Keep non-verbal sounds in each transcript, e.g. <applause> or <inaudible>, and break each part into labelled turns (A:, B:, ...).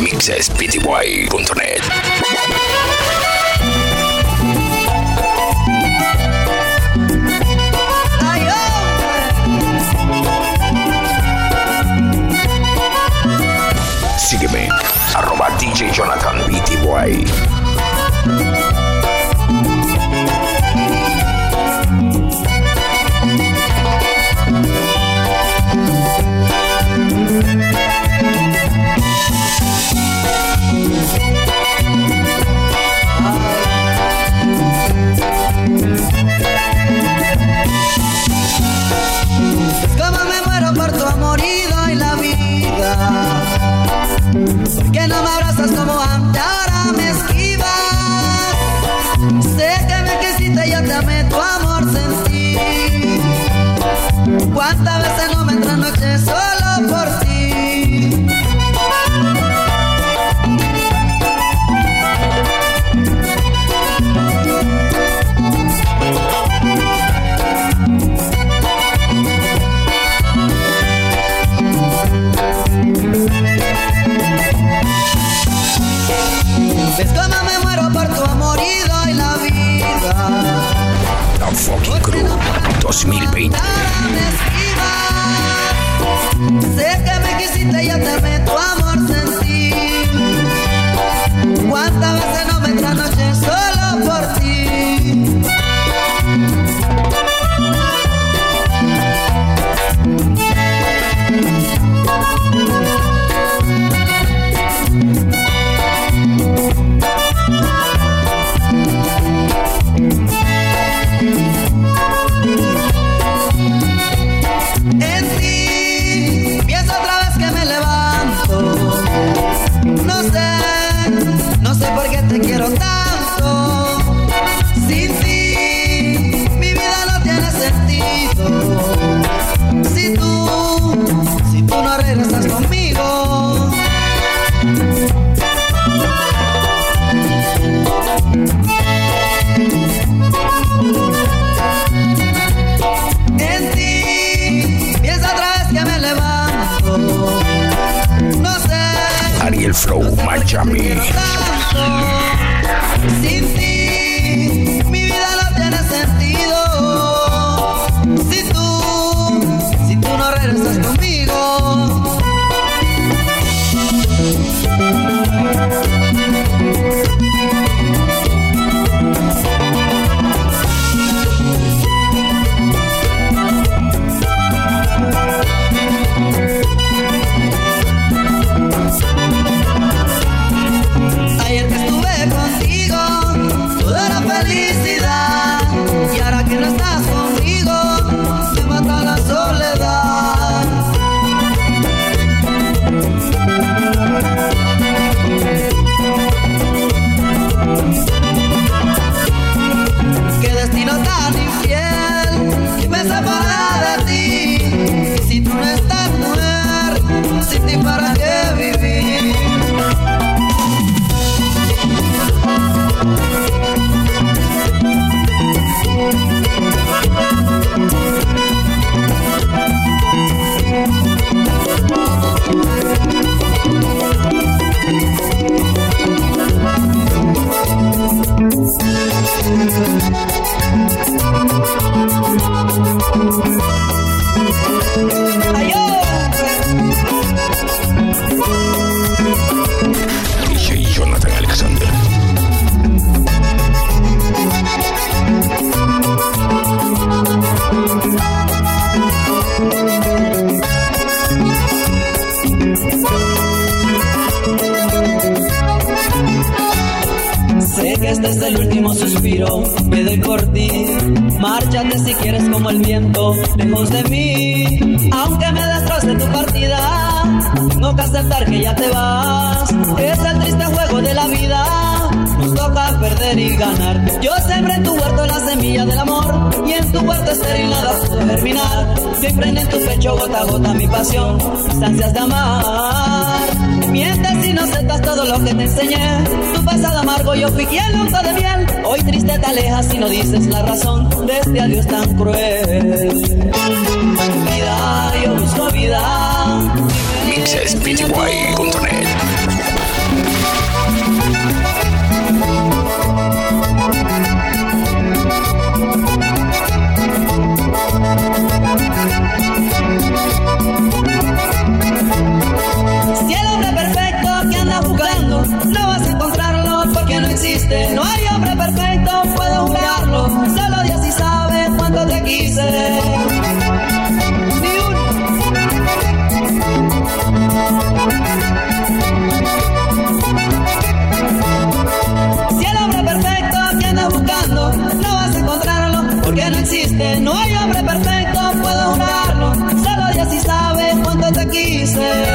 A: mixespty.net. Sígueme, arroba DJ Jonathan BTY. 2020.
B: Prende en tu pecho gota a gota mi pasión, mis ansias de amar. Mientes y no aceptas todo lo que te enseñé. Tu pasado amargo yo fui quien uso de miel. Hoy triste te alejas y no dices la razón de este adiós tan cruel. Vida, yo busco vida.
A: Si el hombre perfecto viene buscando, no vas a encontrarlo porque no existe. No hay hombre perfecto, puedo unirlo. Solo yo si sabes cuánto te quise.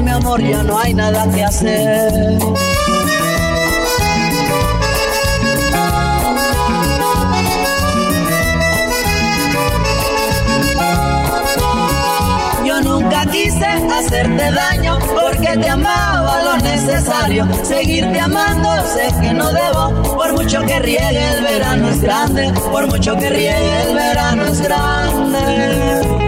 A: mi amor, ya no hay nada que hacer. Yo nunca quise hacerte daño porque te amaba lo necesario. Seguirte amando sé que no debo, por mucho que riegue el verano es grande, por mucho que riegue el verano es grande.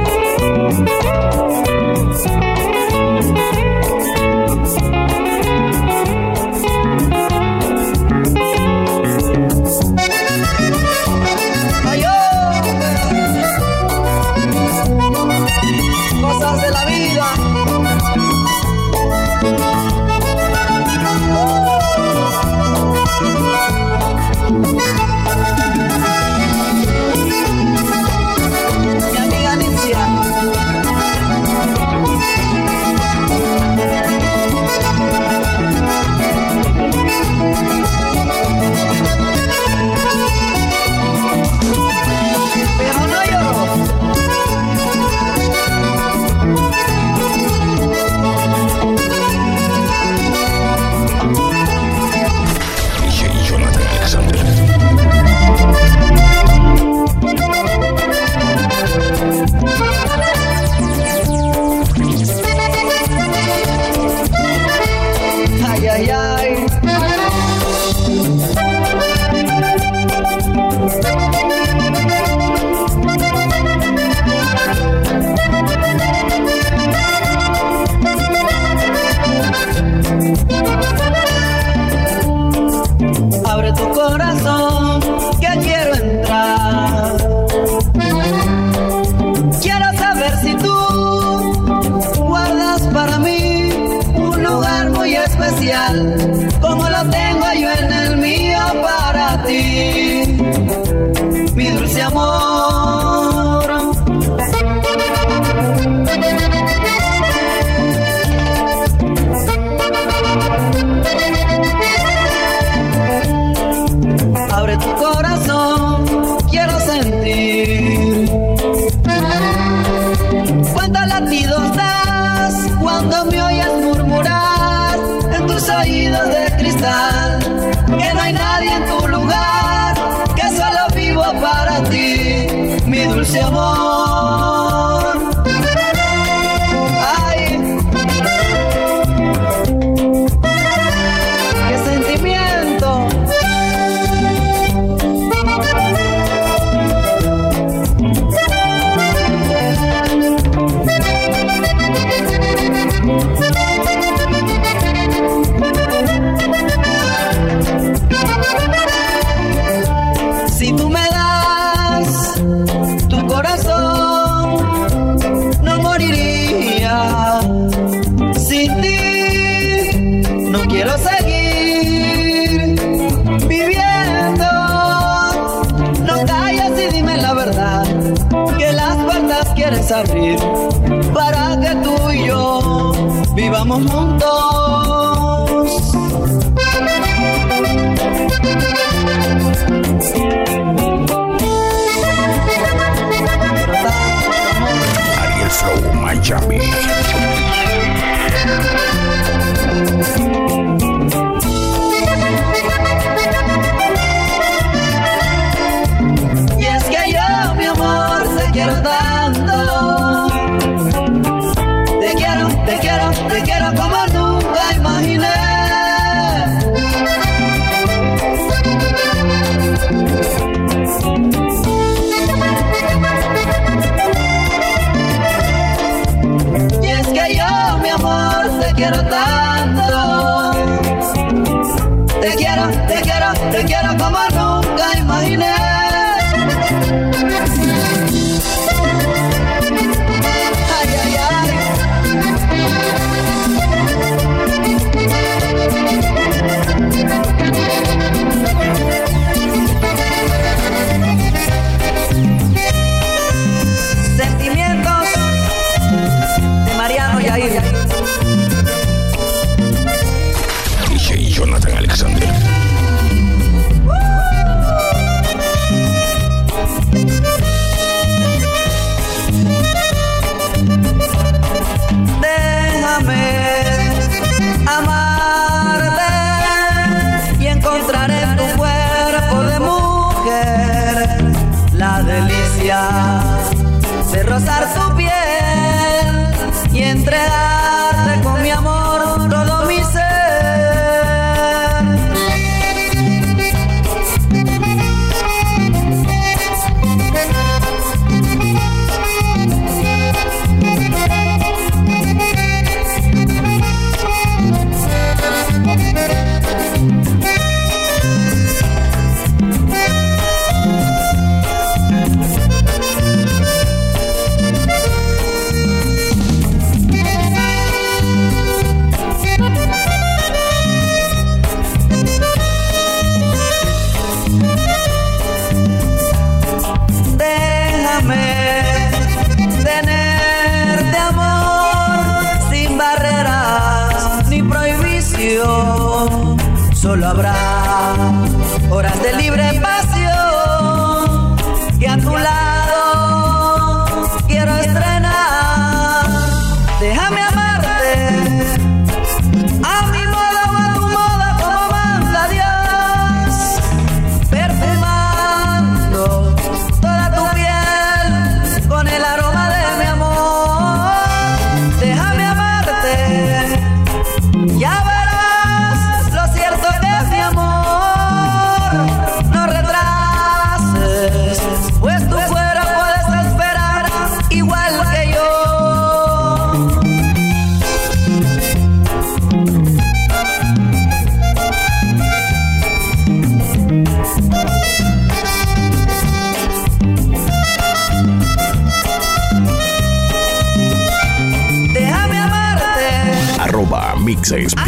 A: 6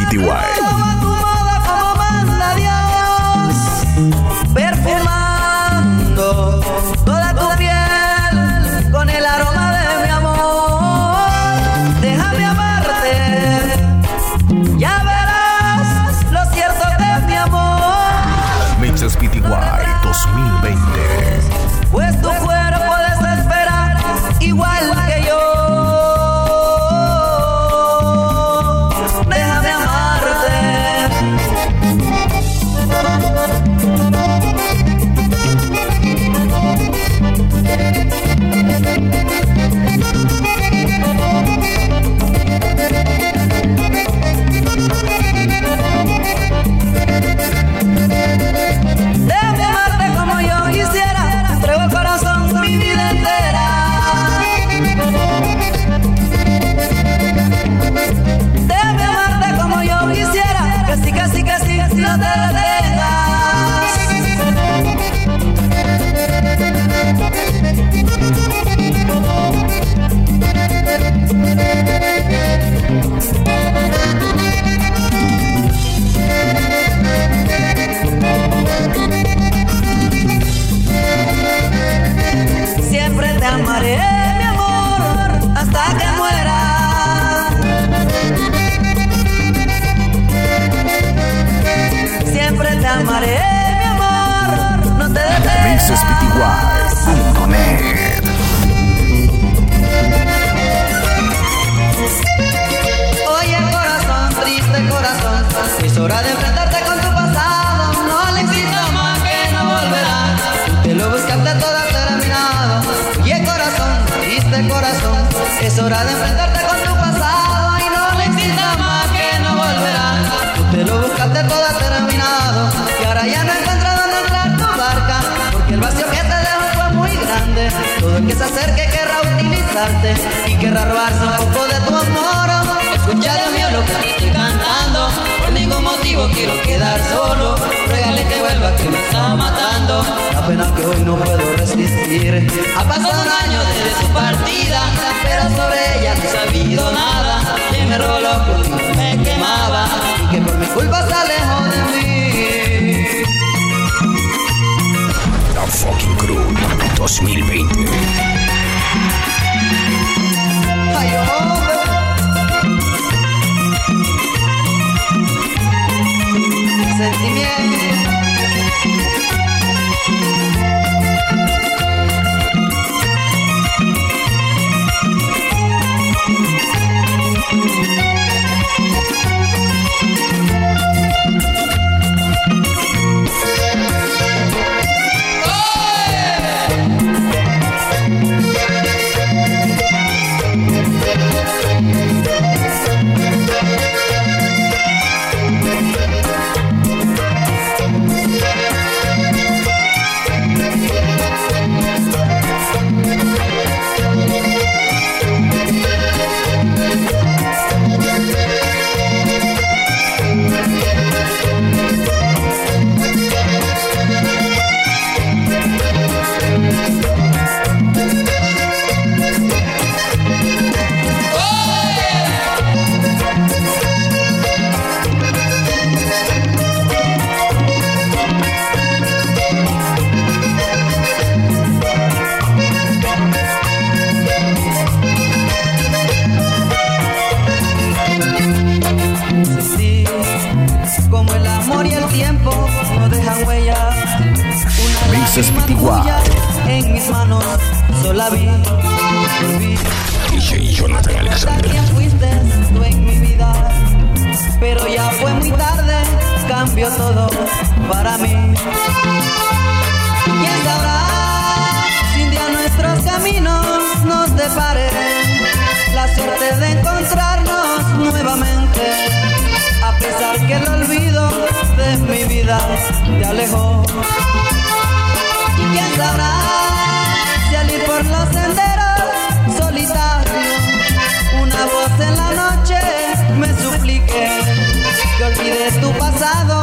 A: y que por mi culpa se alejó de mí.
B: La Fucking Crew 2020.
A: Ay, hombre. Sentimiento. Sola vi.
B: DJ Jonathan Alexander.
A: También fuiste tú en mi vida, pero ya fue muy tarde, cambió todo para mí. ¿Quién sabrá si un día nuestros caminos nos deparen la suerte de encontrarnos nuevamente? A pesar que el olvido de mi vida te alejó. ¿Y quién sabrá por los senderos solitarios una voz en la noche me suplique que olvides tu pasado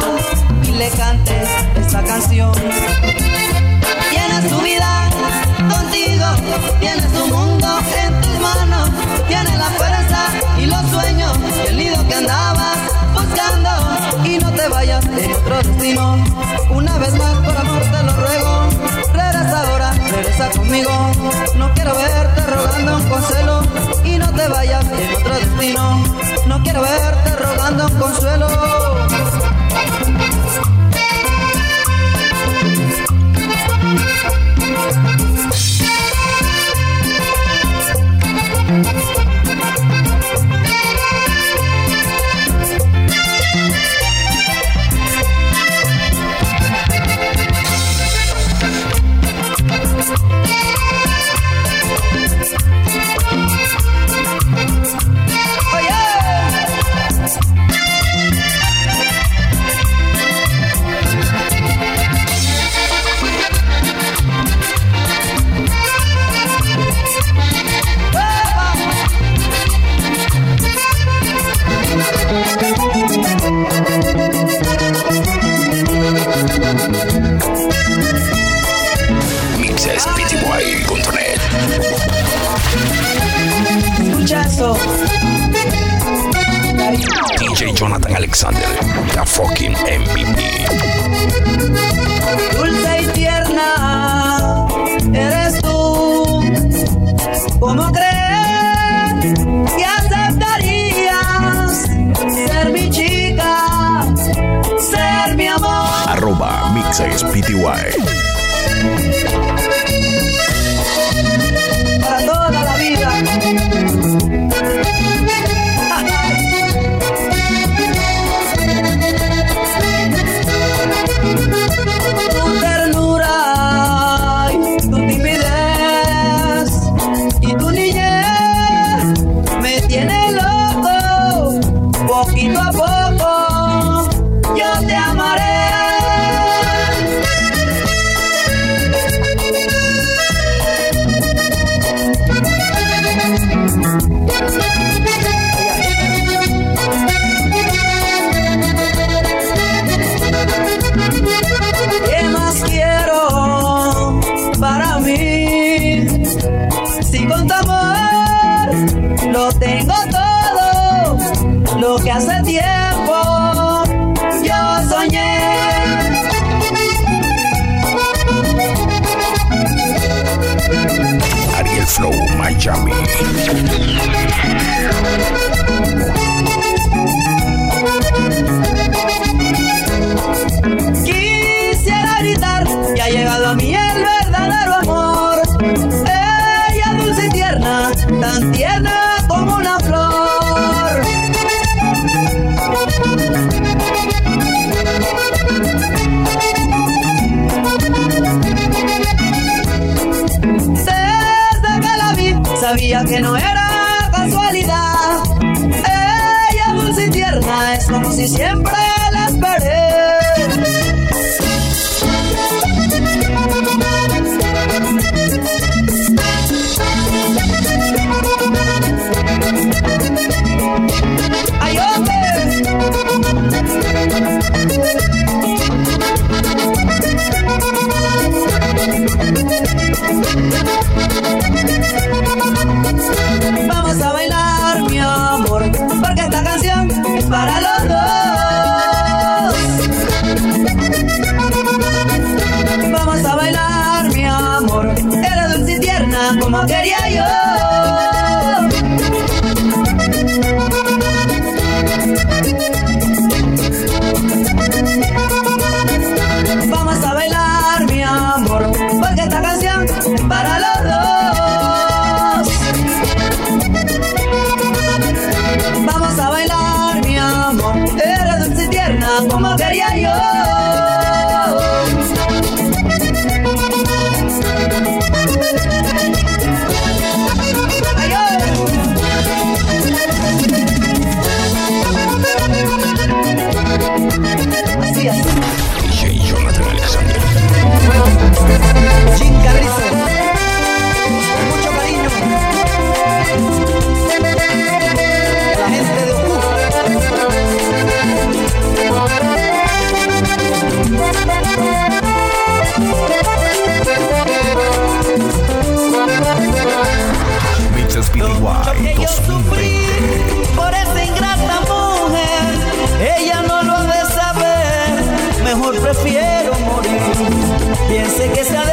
A: y le cantes esta canción? Tienes tu vida contigo, tienes tu mundo en tus manos, tienes la fuerza y los sueños el nido que andabas buscando y no te vayas en otro destino. Una vez más por amor te lo ruego, regresa conmigo. No quiero verte rogando un consuelo y no te vayas en otro destino. No quiero verte rogando un consuelo.
B: DJ Jonathan Alexander. La fucking MVP.
A: Dulce y tierna eres tú. ¿Cómo crees que aceptarías ser mi chica, ser mi amor?
B: Arroba MixespTY.
A: para si siempre prefiero morir. Piense que se ha de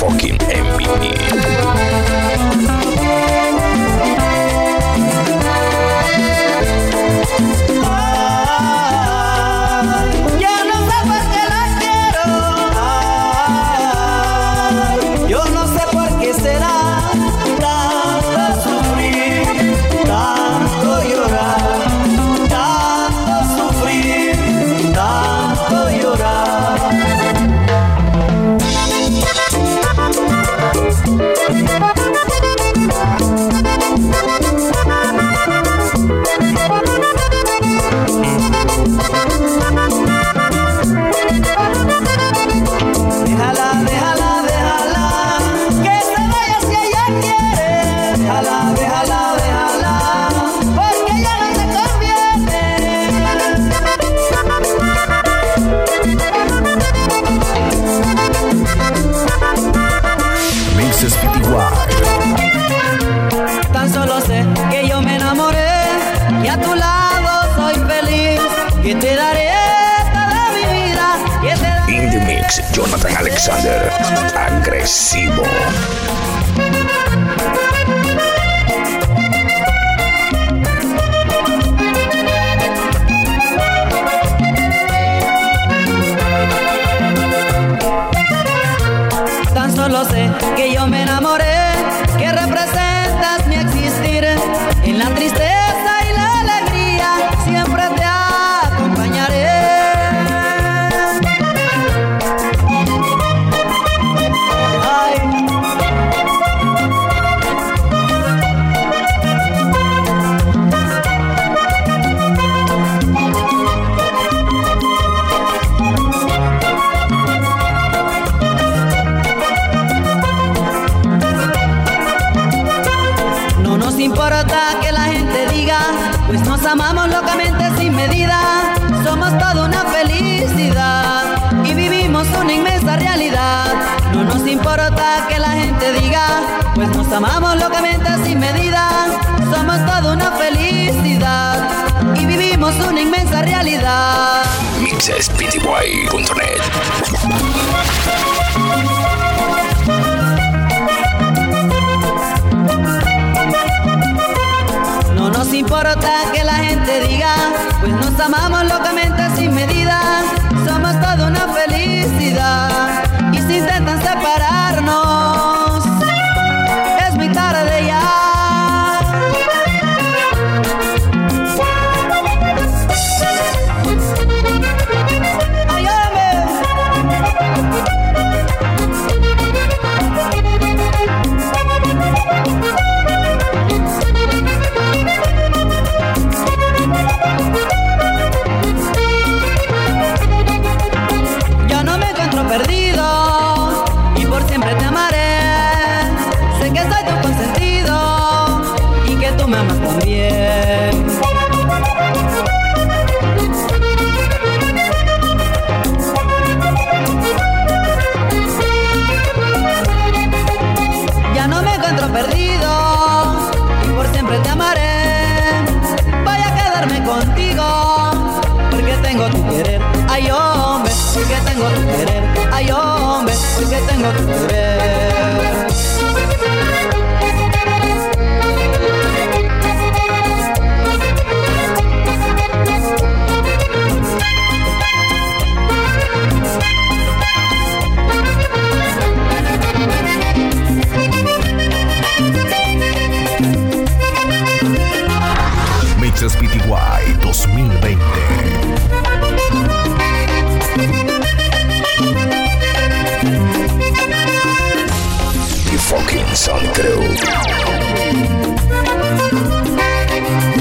A: La que
B: la
A: gente diga, pues nos amamos locamente not son true.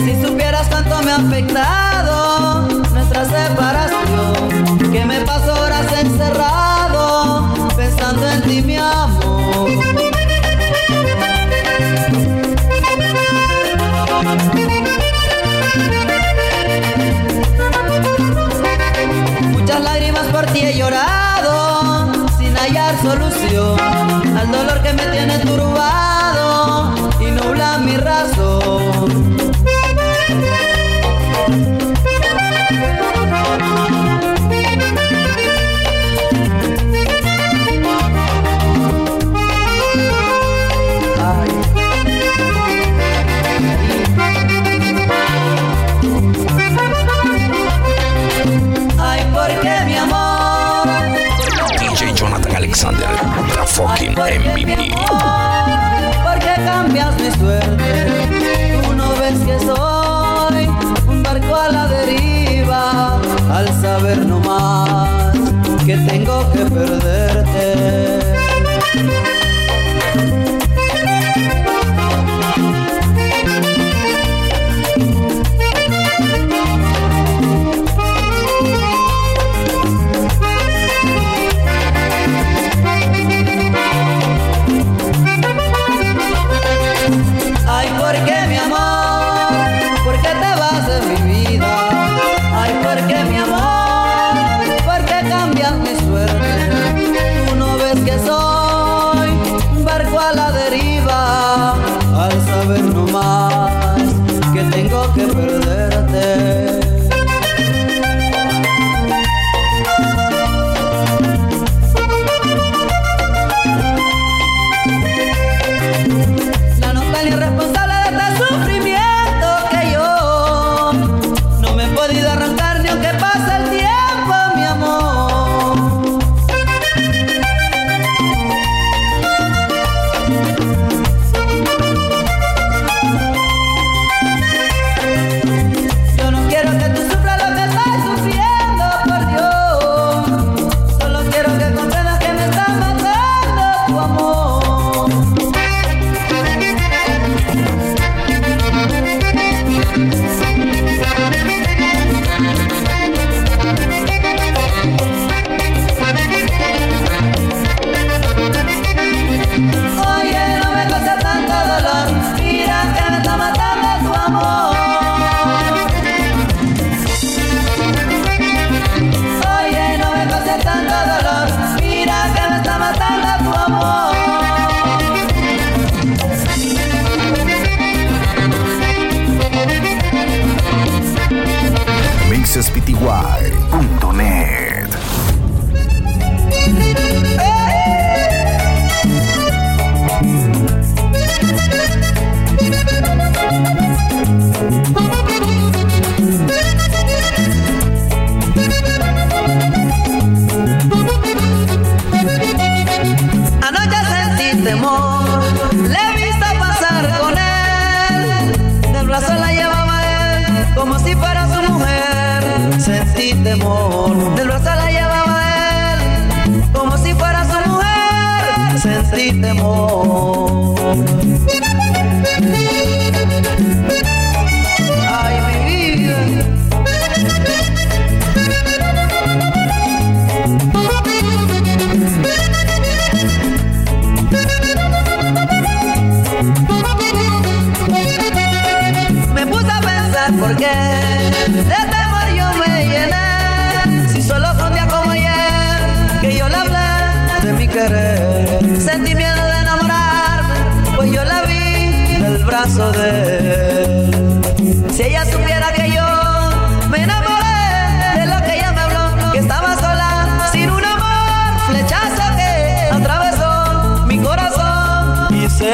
A: Si supieras cuánto me ha afectado nuestra separación, que me paso horas encerrado pensando en ti, mi amor. Muchas lágrimas por ti he llorado sin hallar solución al dolor que me tiene turbado y nubla mi razón.
B: Alexander fucking MVP.
A: Porque cambias mi suerte. Tú no ves que soy un barco a la deriva. Al saber nomás que tengo que perderte.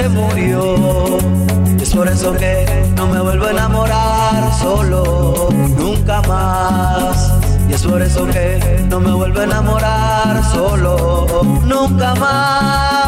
A: se murió. Es por eso que no me vuelvo a enamorar solo, nunca más. Y es por eso que no me vuelvo a enamorar solo, nunca más.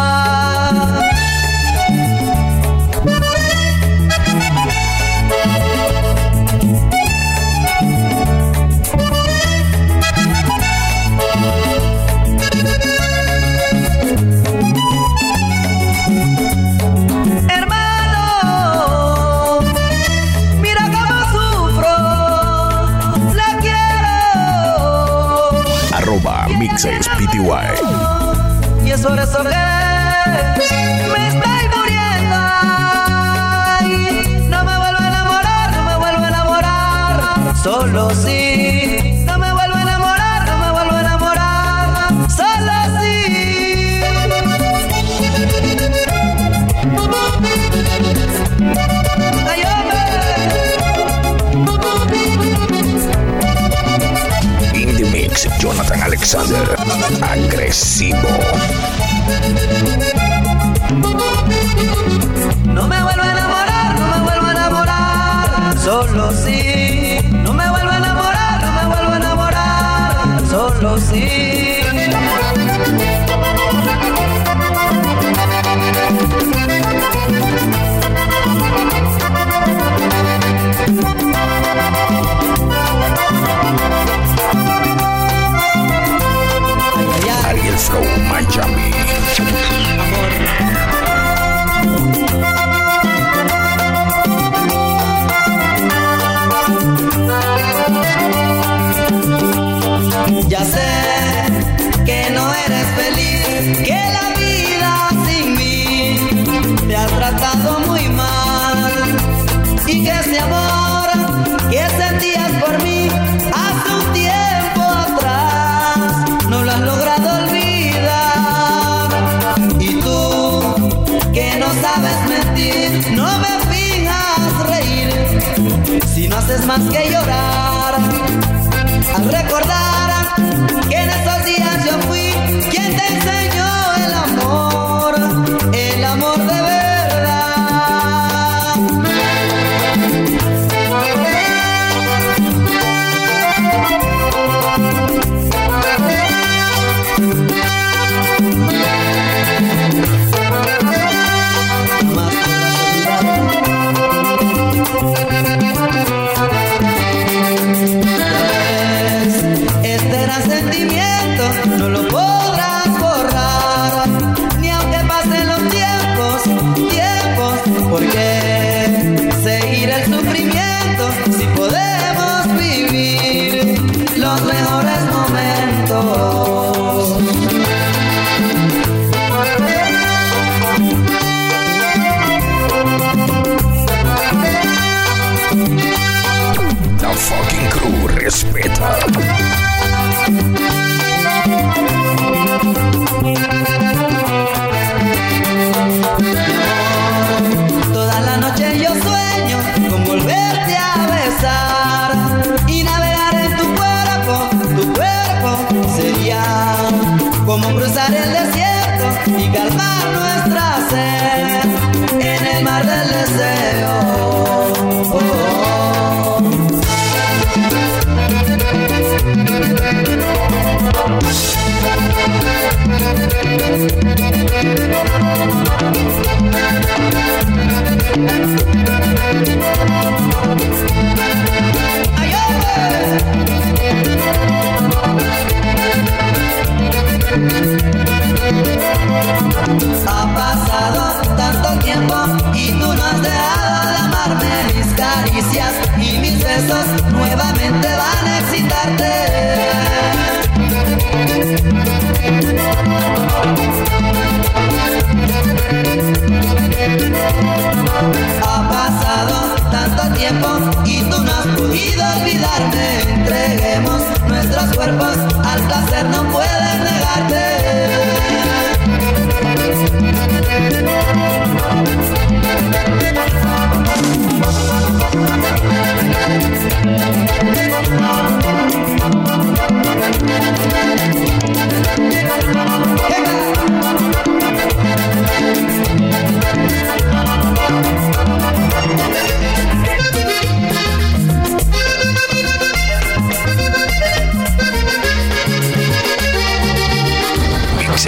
A: Y eso es me estoy muriendo. No me vuelvo a enamorar, no me vuelvo a enamorar. Solo sí. No me vuelvo a enamorar, no me vuelvo a enamorar. Solo sí. Ay,
B: In the mix, Jonathan Alexander agresivo.
A: No me vuelvo a enamorar, no me vuelvo a enamorar, solo sí. No me vuelvo a enamorar, no me vuelvo a enamorar, solo sí. más que llorar. Tage später. Dejado de amarme. Mis caricias y mis besos nuevamente van a excitarte. Ha pasado tanto tiempo y tú no has podido olvidarme. Entreguemos nuestros cuerpos al placer, no puedes negarte.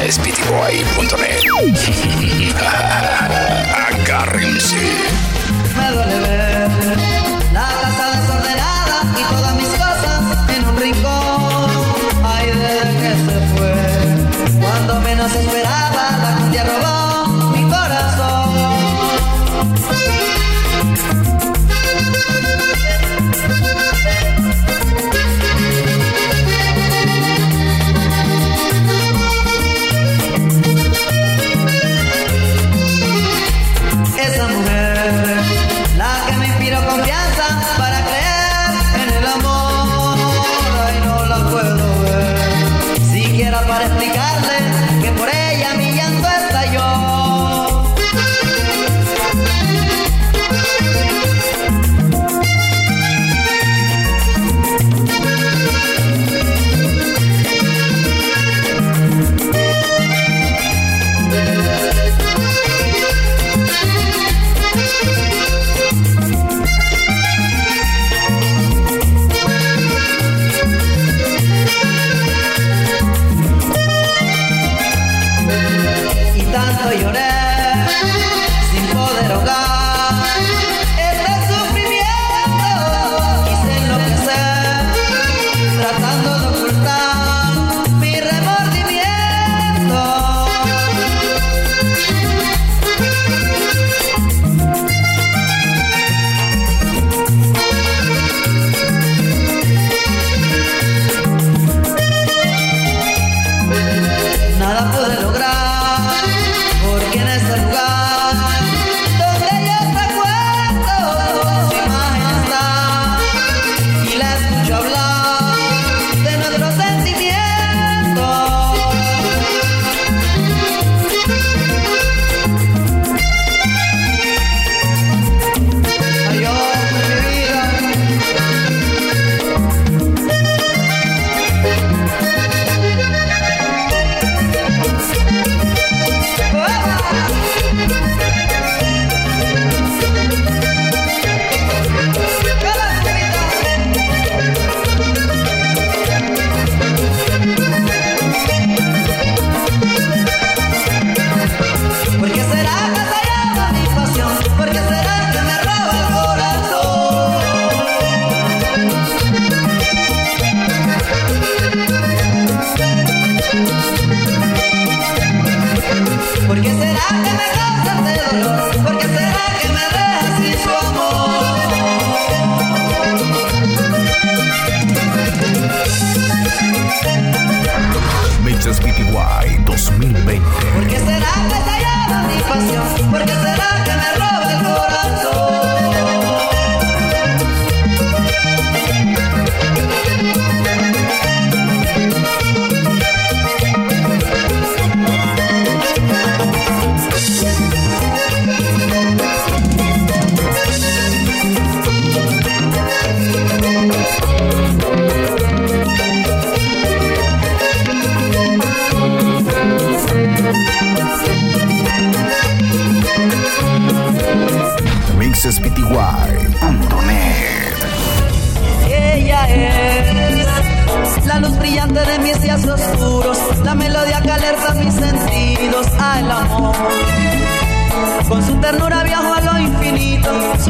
B: Speedyboy.net <laughs> Agárrense.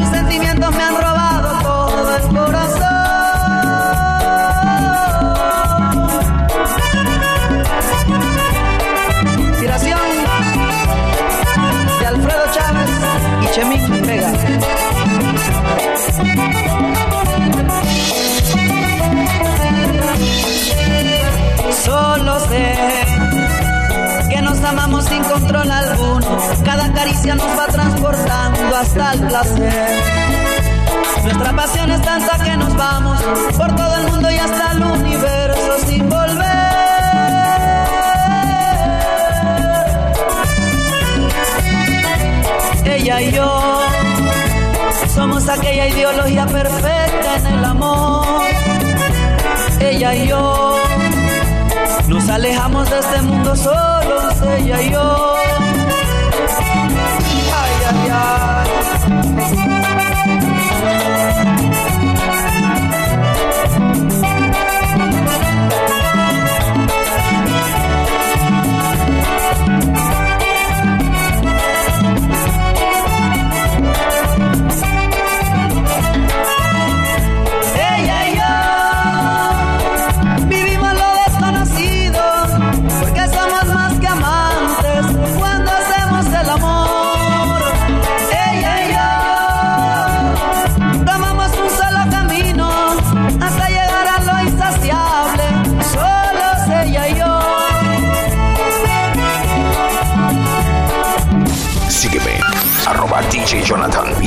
C: sus sentimientos me han caricia nos va transportando hasta el placer. Nuestra pasión es tanta que nos vamos por todo el mundo y hasta el universo sin volver. Ella y yo somos aquella ideología perfecta en el amor. Ella y yo nos alejamos de este mundo solos, ella y yo
A: Podcast. Jonathan.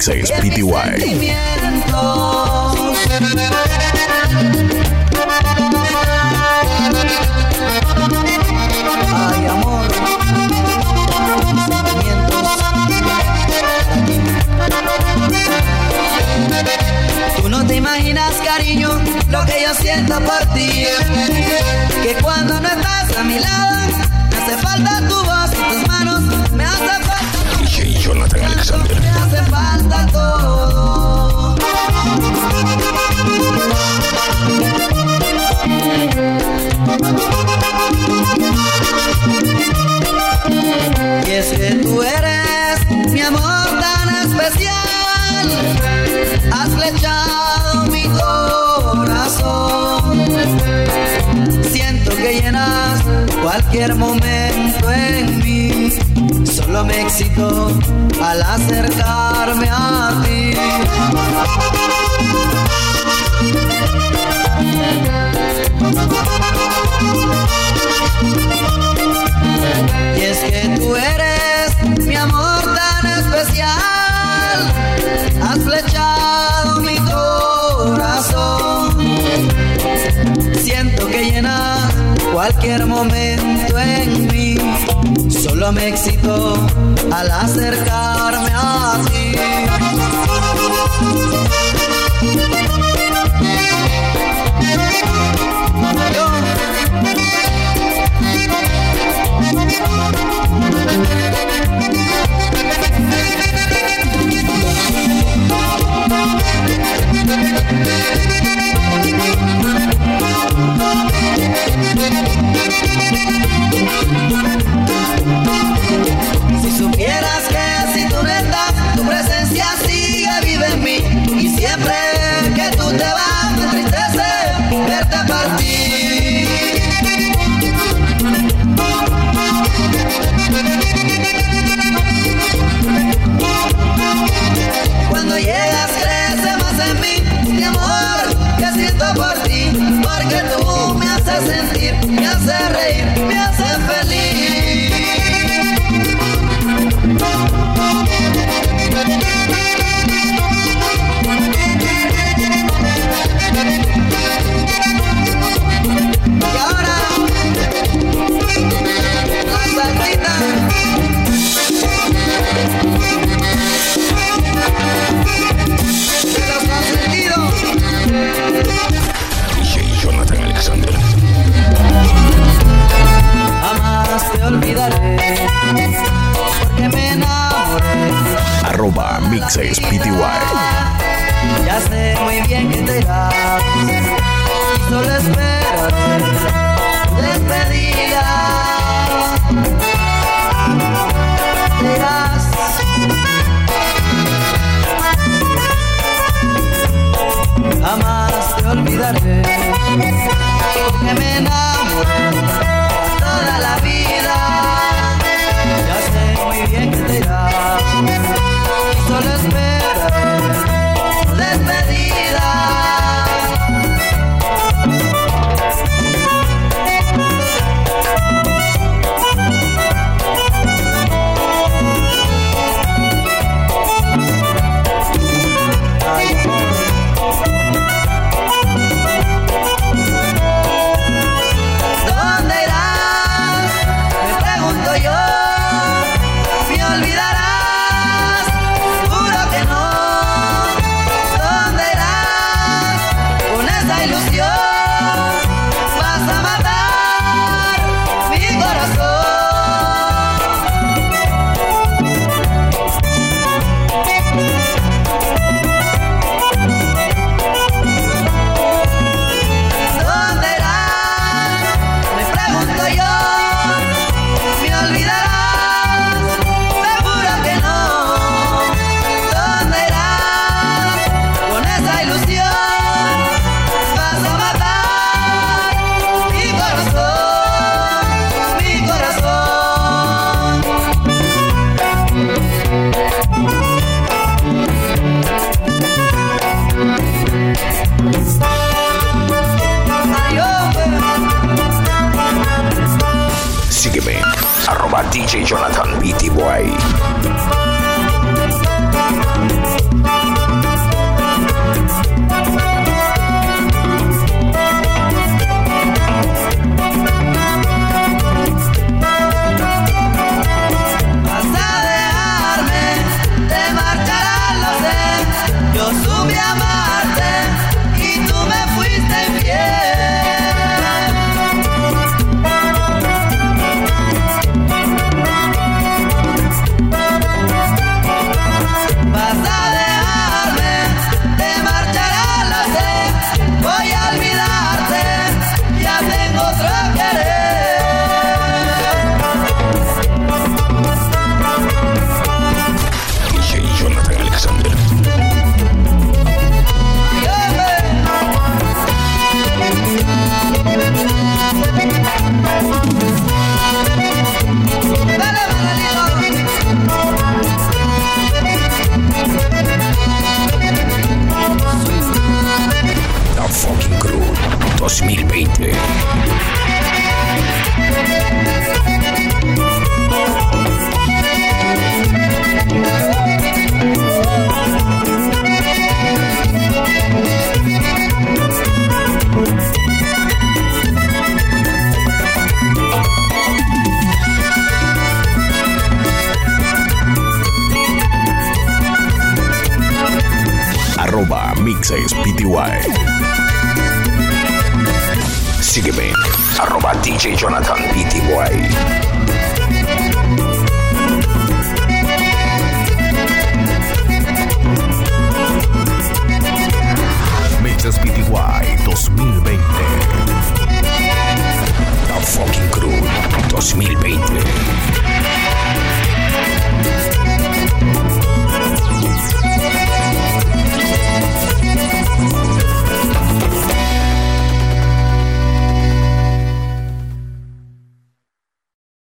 A: mixes PTY. momento en mí. Solo me excitó al acercarme a ti. Y es que tú eres mi amor tan especial. Has flechado mi corazón. Siento que llenas cualquier momento solo me excitó al acercar Thank you.
B: DJ Jonathan
A: BT Boy. Vas a dejarme, te marcharán los dedos, yo subí a